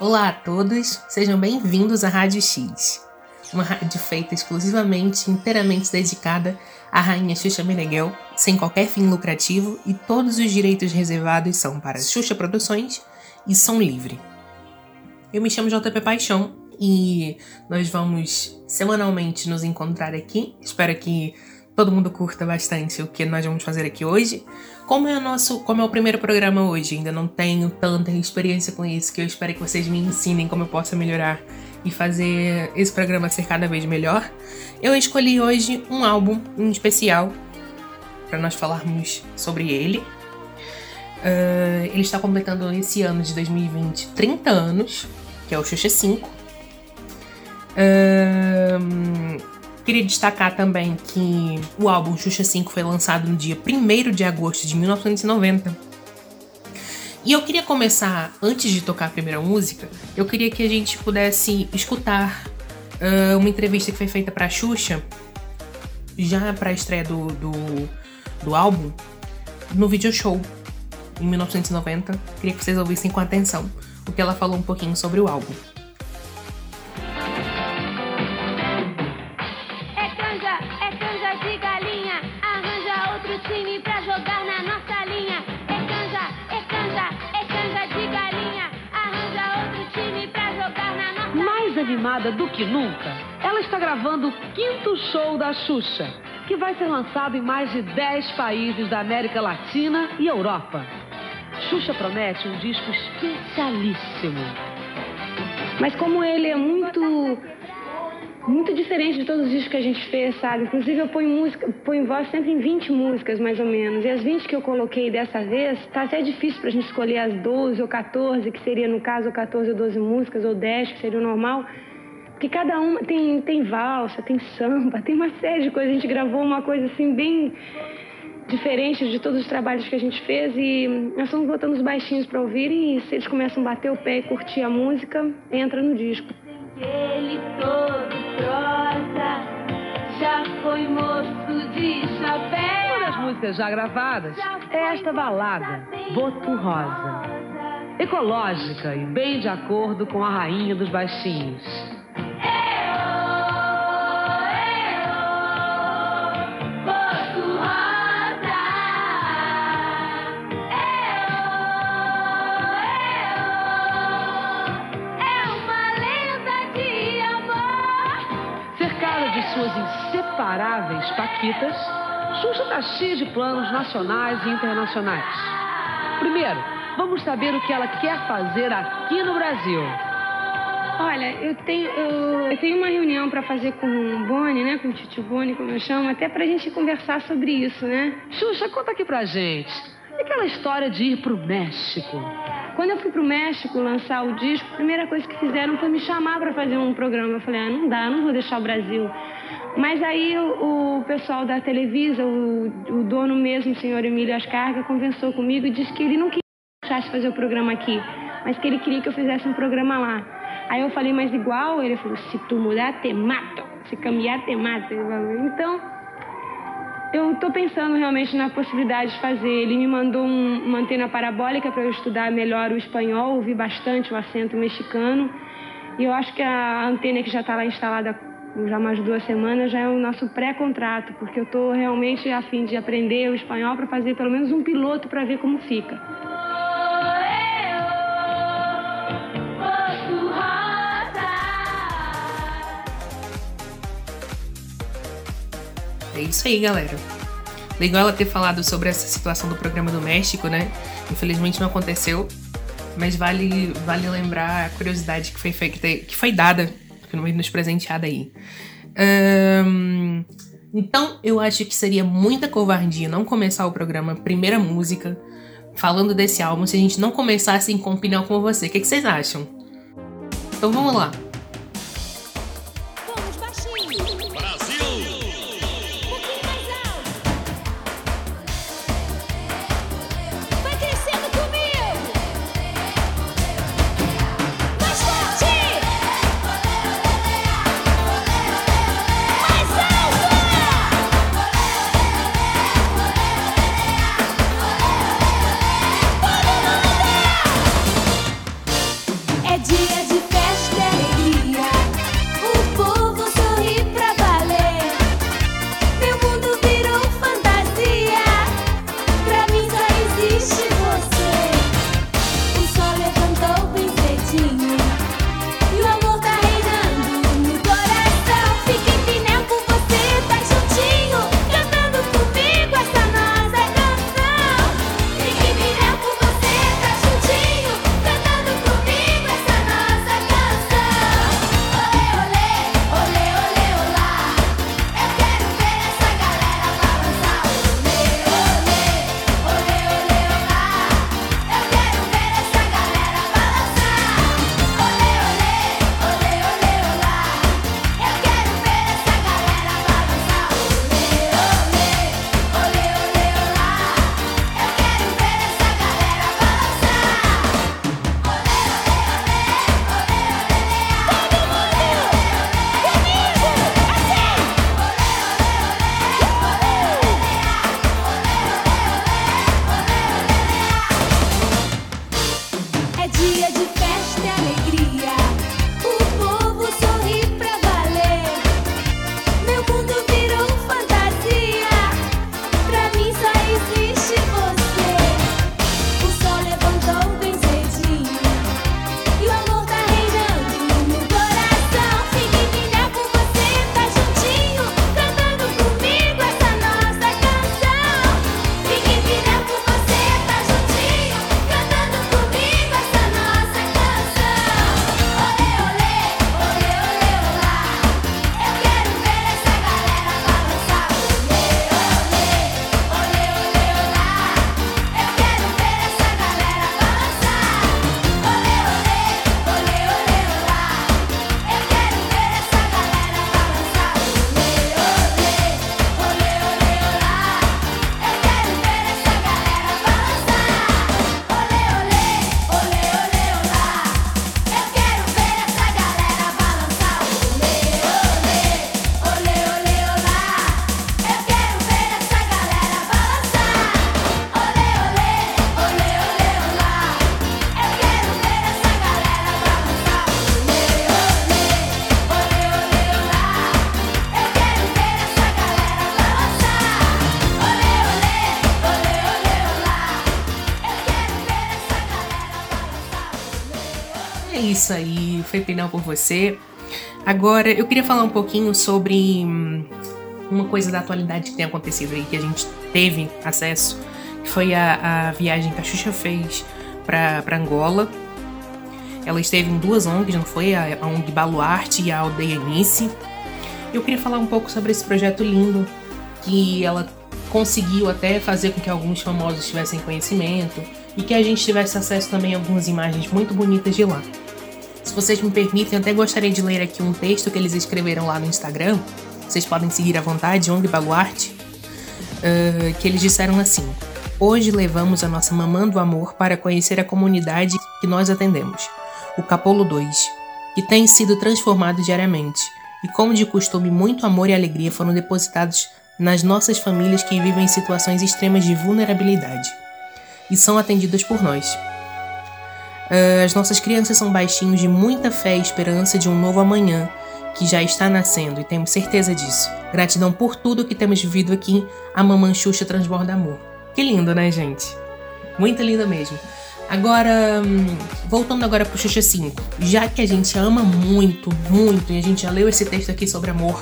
Olá a todos, sejam bem-vindos à Rádio X, uma rádio feita exclusivamente, inteiramente dedicada à rainha Xuxa Meneghel, sem qualquer fim lucrativo e todos os direitos reservados são para Xuxa Produções e Som Livre. Eu me chamo JP Paixão e nós vamos semanalmente nos encontrar aqui. Espero que todo mundo curta bastante o que nós vamos fazer aqui hoje. Como é, o nosso, como é o primeiro programa hoje, ainda não tenho tanta experiência com isso, que eu espero que vocês me ensinem como eu possa melhorar e fazer esse programa ser cada vez melhor. Eu escolhi hoje um álbum em especial para nós falarmos sobre ele. Uh, ele está completando esse ano de 2020 30 anos, que é o Xuxa 5. Uh, Queria destacar também que o álbum Xuxa 5 foi lançado no dia 1 de agosto de 1990. E eu queria começar, antes de tocar a primeira música, eu queria que a gente pudesse escutar uh, uma entrevista que foi feita para Xuxa, já para a estreia do, do, do álbum, no video show, em 1990. Queria que vocês ouvissem com atenção, porque ela falou um pouquinho sobre o álbum. Do que nunca, ela está gravando o quinto show da Xuxa, que vai ser lançado em mais de 10 países da América Latina e Europa. Xuxa promete um disco especialíssimo. Mas como ele é muito muito diferente de todos os discos que a gente fez, sabe? Inclusive eu ponho música, ponho voz sempre em 20 músicas, mais ou menos. E as 20 que eu coloquei dessa vez, tá até difícil pra gente escolher as 12 ou 14, que seria no caso 14 ou 12 músicas, ou 10, que seria o normal. Porque cada uma tem, tem valsa, tem samba, tem uma série de coisas. A gente gravou uma coisa assim bem diferente de todos os trabalhos que a gente fez e nós estamos botando os baixinhos para ouvir e se eles começam a bater o pé e curtir a música, entra no disco. Ele todo já foi moço de chapéu. Uma das músicas já gravadas é esta balada, Boto Rosa. Ecológica e bem de acordo com a rainha dos baixinhos. Suas inseparáveis paquitas, Xuxa está cheia de planos nacionais e internacionais. Primeiro, vamos saber o que ela quer fazer aqui no Brasil. Olha, eu tenho, eu, eu tenho uma reunião para fazer com o Boni, né? Com o Titi Boni, como eu chamo, até para a gente conversar sobre isso, né? Xuxa, conta aqui pra gente. E aquela história de ir pro México? Quando eu fui pro México lançar o disco, a primeira coisa que fizeram foi me chamar para fazer um programa. Eu falei, ah, não dá, não vou deixar o Brasil. Mas aí o, o pessoal da Televisa, o, o, dono mesmo, o senhor Emílio Ascarga, conversou comigo e disse que ele não queria deixar fazer o programa aqui, mas que ele queria que eu fizesse um programa lá. Aí eu falei, mas igual? Ele falou, se tu mudar, te mato. Se cambiar, te mato. Então, eu estou pensando realmente na possibilidade de fazer. Ele me mandou um, uma antena parabólica para eu estudar melhor o espanhol, ouvir bastante o acento mexicano. E eu acho que a antena que já está lá instalada já mais duas semanas, já é o nosso pré-contrato, porque eu estou realmente a fim de aprender o espanhol para fazer pelo menos um piloto para ver como fica. É isso aí, galera. Legal ela ter falado sobre essa situação do programa do México, né? Infelizmente não aconteceu, mas vale, vale lembrar a curiosidade que foi, feita, que foi dada que não nos presenteada aí. Então, eu acho que seria muita covardia não começar o programa, primeira música, falando desse álbum, se a gente não começasse em com opinião com você. O que, que vocês acham? Então vamos lá. Isso aí, foi Pinel por você. Agora, eu queria falar um pouquinho sobre hum, uma coisa da atualidade que tem acontecido aí, que a gente teve acesso, que foi a, a viagem que a Xuxa fez para Angola. Ela esteve em duas ONGs, não foi? A, a ONG Baluarte e a Aldeia Nice. Eu queria falar um pouco sobre esse projeto lindo que ela conseguiu até fazer com que alguns famosos tivessem conhecimento e que a gente tivesse acesso também a algumas imagens muito bonitas de lá. Se vocês me permitem, até gostaria de ler aqui um texto que eles escreveram lá no Instagram. Vocês podem seguir à vontade, ONG Baluarte. Uh, que eles disseram assim: Hoje levamos a nossa mamã do amor para conhecer a comunidade que nós atendemos, o Capolo 2, que tem sido transformado diariamente, e como de costume, muito amor e alegria foram depositados nas nossas famílias que vivem em situações extremas de vulnerabilidade e são atendidas por nós. Uh, as nossas crianças são baixinhos de muita fé e esperança de um novo amanhã que já está nascendo e temos certeza disso. Gratidão por tudo que temos vivido aqui, a Mamãe Xuxa transborda amor. Que lindo, né, gente? Muito lindo mesmo. Agora, hum, voltando agora pro Xuxa 5. Já que a gente ama muito, muito, e a gente já leu esse texto aqui sobre amor,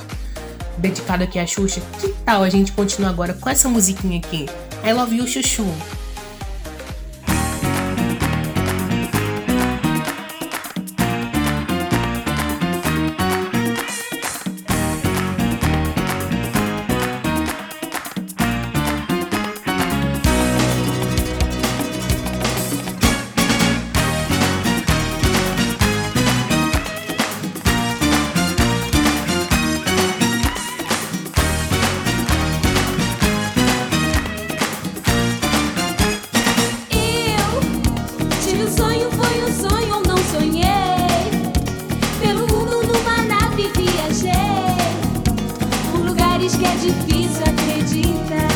dedicado aqui a Xuxa, que tal a gente continuar agora com essa musiquinha aqui? I Love You Chuchu. que é difícil acreditar.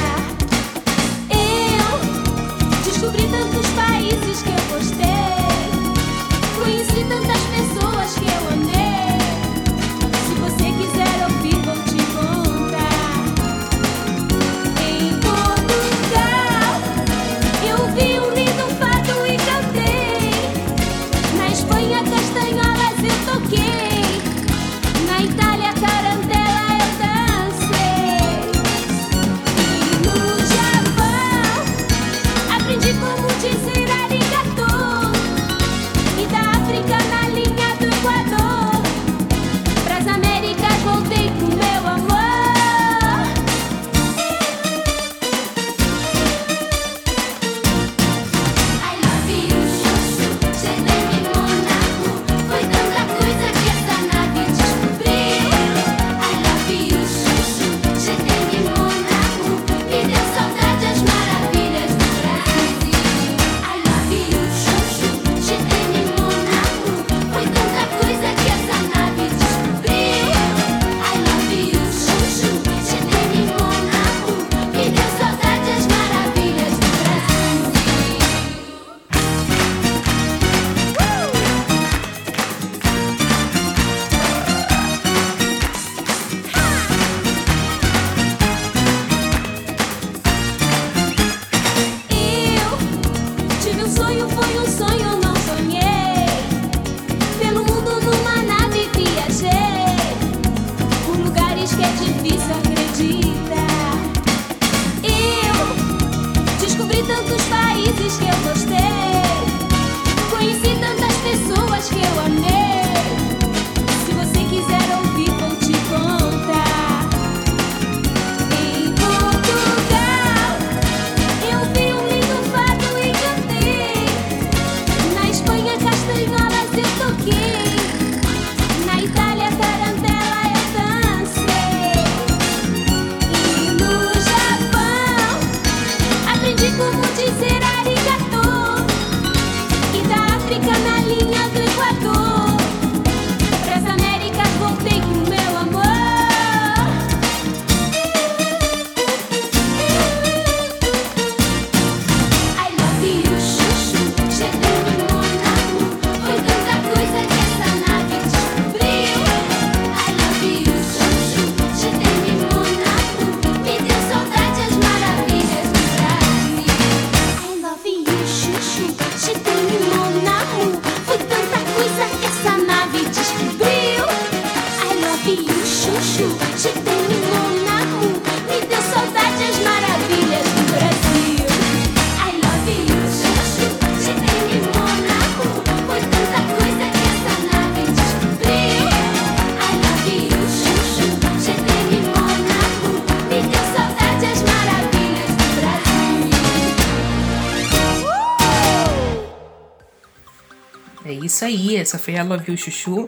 Isso aí, essa foi a Love You Chuchu.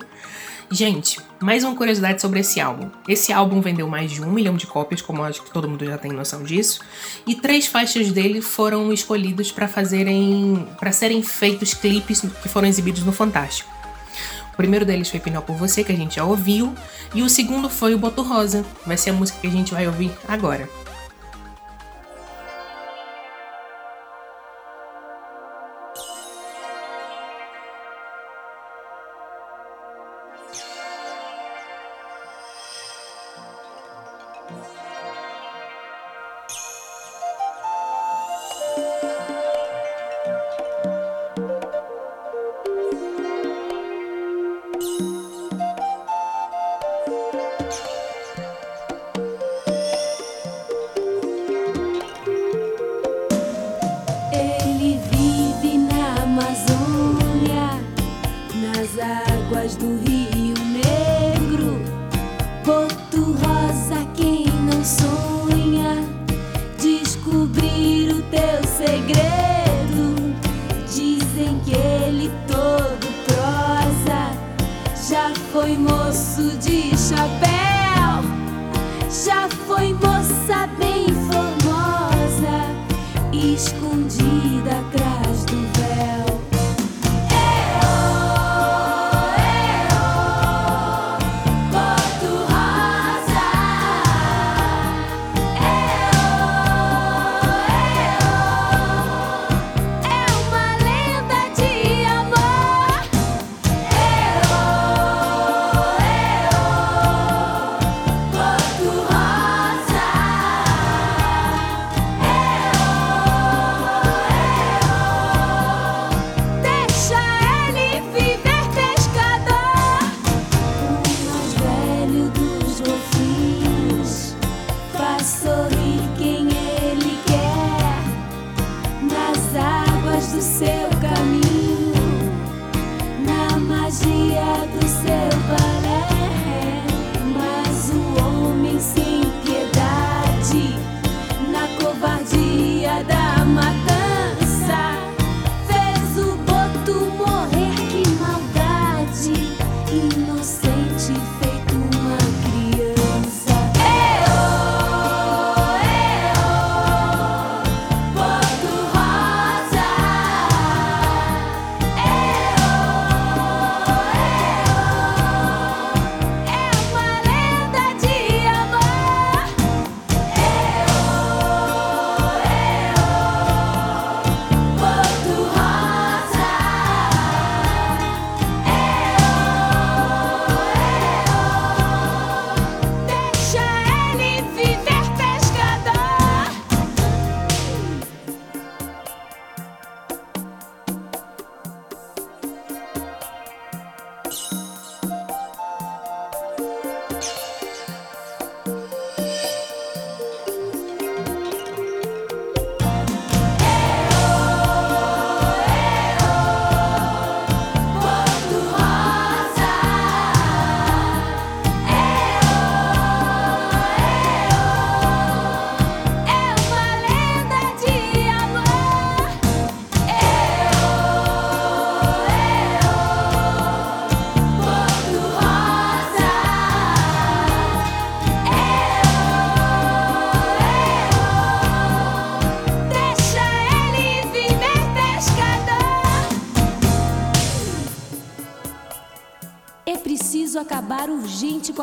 Gente, mais uma curiosidade sobre esse álbum. Esse álbum vendeu mais de um milhão de cópias, como acho que todo mundo já tem noção disso, e três faixas dele foram escolhidos para fazerem, para serem feitos clipes que foram exibidos no Fantástico. O primeiro deles foi Pinel por Você, que a gente já ouviu, e o segundo foi o Boto Rosa, vai ser a música que a gente vai ouvir agora. Com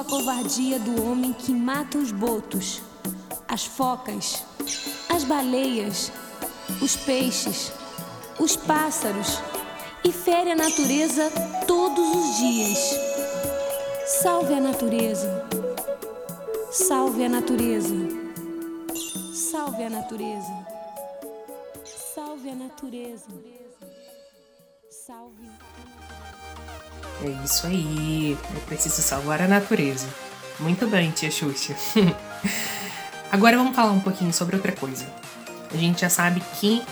covardia do homem que mata os botos, as focas, as baleias, os peixes, os pássaros e fere a natureza todos os dias. Salve a natureza. Salve a natureza. Salve a natureza. Salve a natureza. Salve. É isso aí. É preciso salvar a natureza. Muito bem, tia Xuxa. Agora vamos falar um pouquinho sobre outra coisa. A gente já sabe que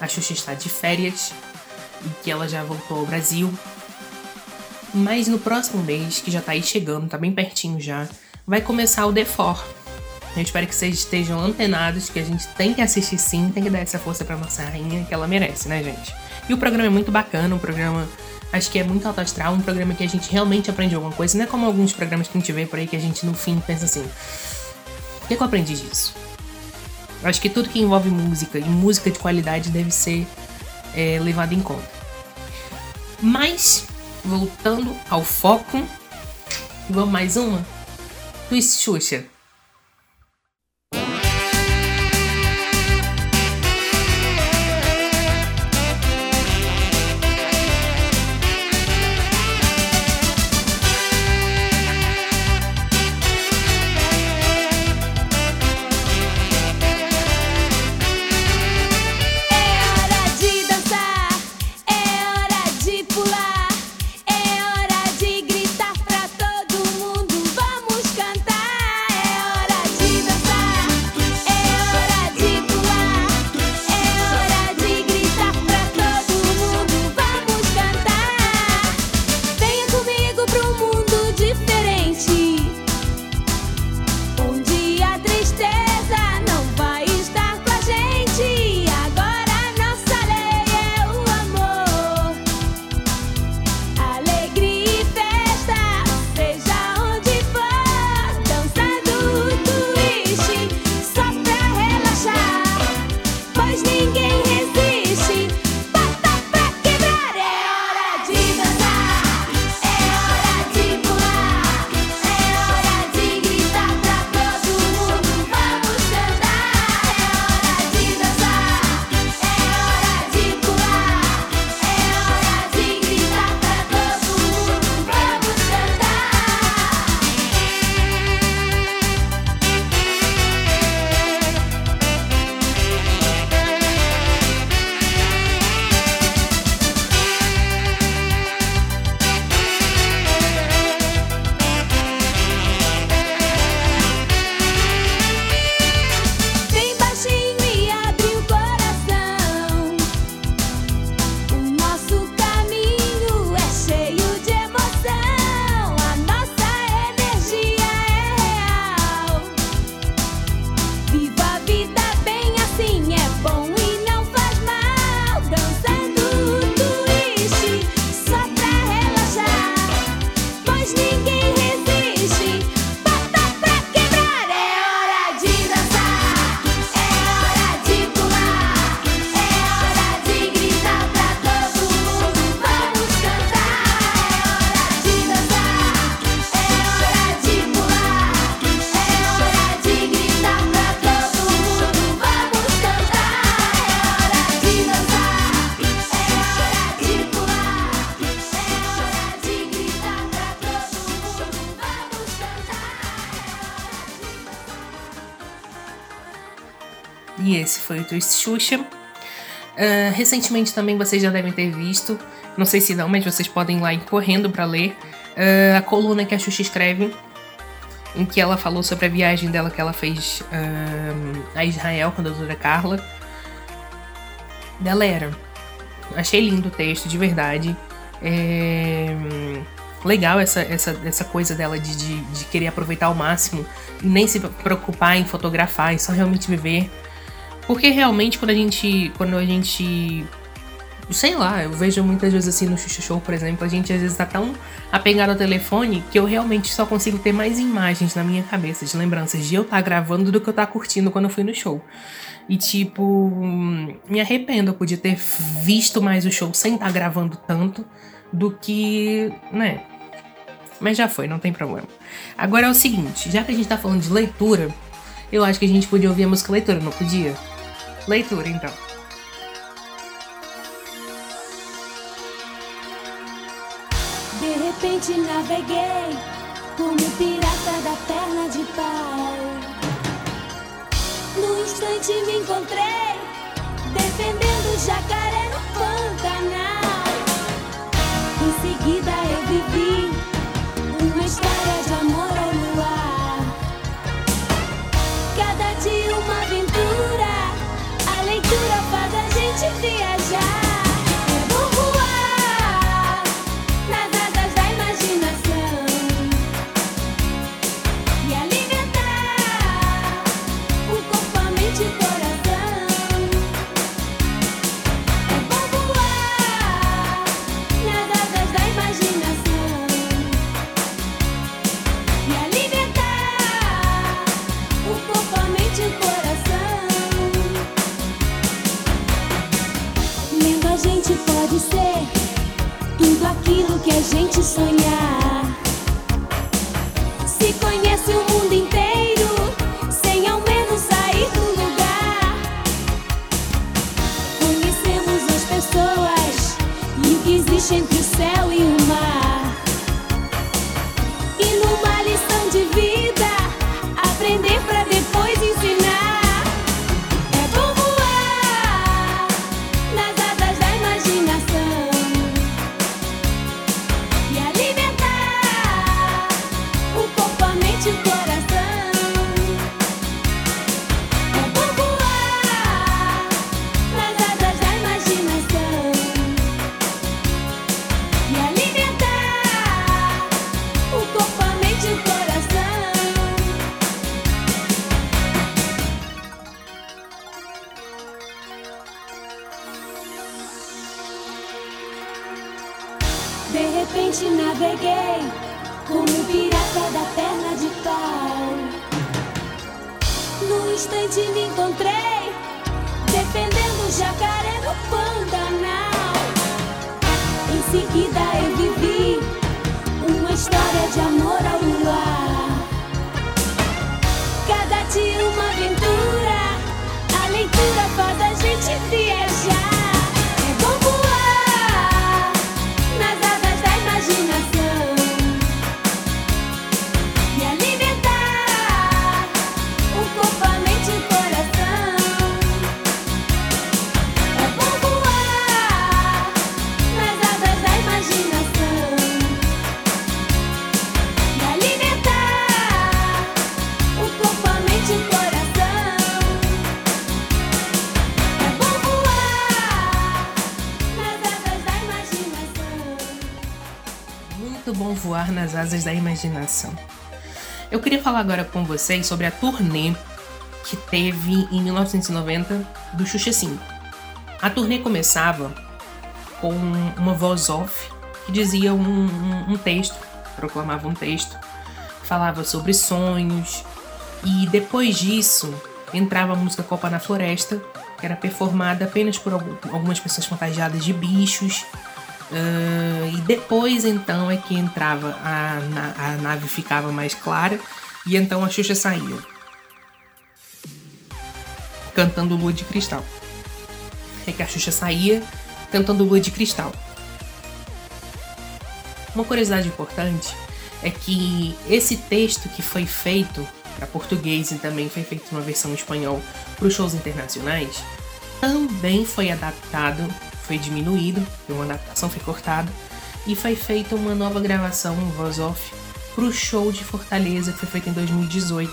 a Xuxa está de férias e que ela já voltou ao Brasil. Mas no próximo mês, que já tá aí chegando, tá bem pertinho já, vai começar o The For. Eu espero que vocês estejam antenados, que a gente tem que assistir sim, tem que dar essa força pra nossa rainha que ela merece, né, gente? E o programa é muito bacana, um programa acho que é muito alto astral, um programa que a gente realmente aprende alguma coisa. Não é como alguns programas que a gente vê por aí que a gente no fim pensa assim: o que, é que eu aprendi disso? Acho que tudo que envolve música e música de qualidade deve ser é, levado em conta. Mas, voltando ao foco, vamos mais uma? Twist Xuxa. Twist Xuxa. Uh, recentemente também vocês já devem ter visto, não sei se não, mas vocês podem ir lá ir correndo para ler uh, a coluna que a Xuxa escreve, em que ela falou sobre a viagem dela que ela fez uh, a Israel com a doutora Carla. Galera, achei lindo o texto, de verdade. É legal essa, essa, essa coisa dela de, de, de, querer aproveitar ao máximo e nem se preocupar em fotografar e só realmente viver. Porque realmente quando a gente. Quando a gente. Sei lá, eu vejo muitas vezes assim no Xuxa Show, por exemplo, a gente às vezes tá tão apegado ao telefone que eu realmente só consigo ter mais imagens na minha cabeça, de lembranças de eu estar tá gravando do que eu estar tá curtindo quando eu fui no show. E tipo, me arrependo, eu podia ter visto mais o show sem estar tá gravando tanto do que, né? Mas já foi, não tem problema. Agora é o seguinte, já que a gente tá falando de leitura, eu acho que a gente podia ouvir a música leitura, não podia? Leitura, então. De repente naveguei como pirata da perna de pau. No instante me encontrei defendendo o jacaré e existe entre o céu e o mar. Seguida asas da imaginação. Eu queria falar agora com vocês sobre a turnê que teve em 1990 do Xuxa 5. A turnê começava com uma voz off que dizia um, um- um texto, proclamava um texto, falava sobre sonhos, e depois disso entrava a música Copa na Floresta, que era performada apenas por algum- algumas pessoas fantasiadas de bichos. Ah, e depois então é que entrava a, a nave ficava mais clara e então a Xuxa saía cantando Lua de Cristal. É que a Xuxa saía cantando Lua de Cristal. Uma curiosidade importante é que esse texto que foi feito para português e também foi feito uma versão em espanhol para os shows internacionais, também foi adaptado, foi diminuído, uma adaptação, foi cortado, e foi feita uma nova gravação, um voz off, para o show de Fortaleza que foi feito em 2018.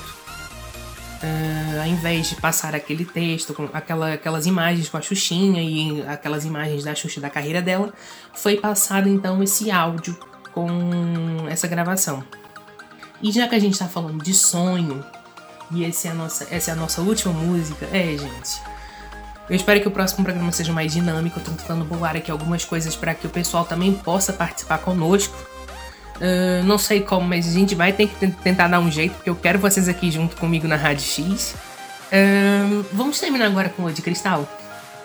Ah, ao invés de passar aquele texto, com aquela, aquelas imagens com a Xuxinha e aquelas imagens da Xuxa da carreira dela, foi passado então esse áudio com essa gravação. E já que a gente tá falando de sonho, e esse é a nossa, essa é a nossa última música, é, gente. Eu espero que o próximo programa seja mais dinâmico. Tô tentando bolar aqui algumas coisas para que o pessoal também possa participar conosco. Ah, não sei como, mas a gente vai ter que ten- tentar dar um jeito, porque eu quero vocês aqui junto comigo na Rádio X. Ah, vamos terminar agora com o de Cristal?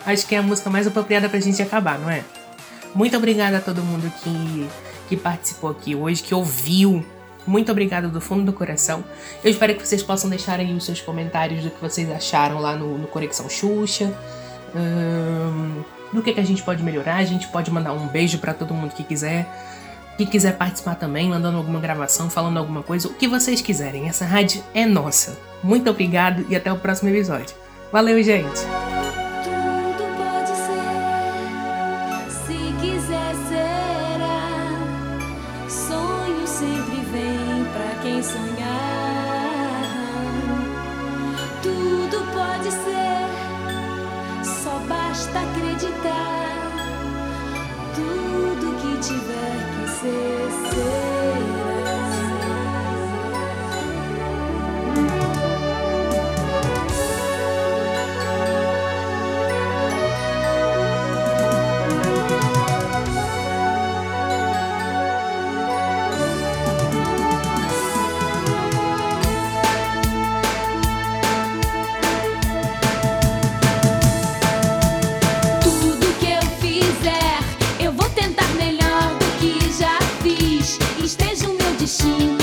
Acho que é a música mais apropriada pra gente acabar, não é? Muito obrigada a todo mundo que, que participou aqui hoje, que ouviu. Muito obrigada do fundo do coração. Eu espero que vocês possam deixar aí os seus comentários do que vocês acharam lá no, no Conexão Xuxa. Ahn, do que, que a gente pode melhorar. A gente pode mandar um beijo pra todo mundo que quiser. Que quiser participar também, mandando alguma gravação, falando alguma coisa, o que vocês quiserem. Essa rádio é nossa. Muito obrigado e até o próximo episódio. Valeu, gente! Sonhar. Tudo pode ser, só basta acreditar. Tudo que tiver que ser, soon.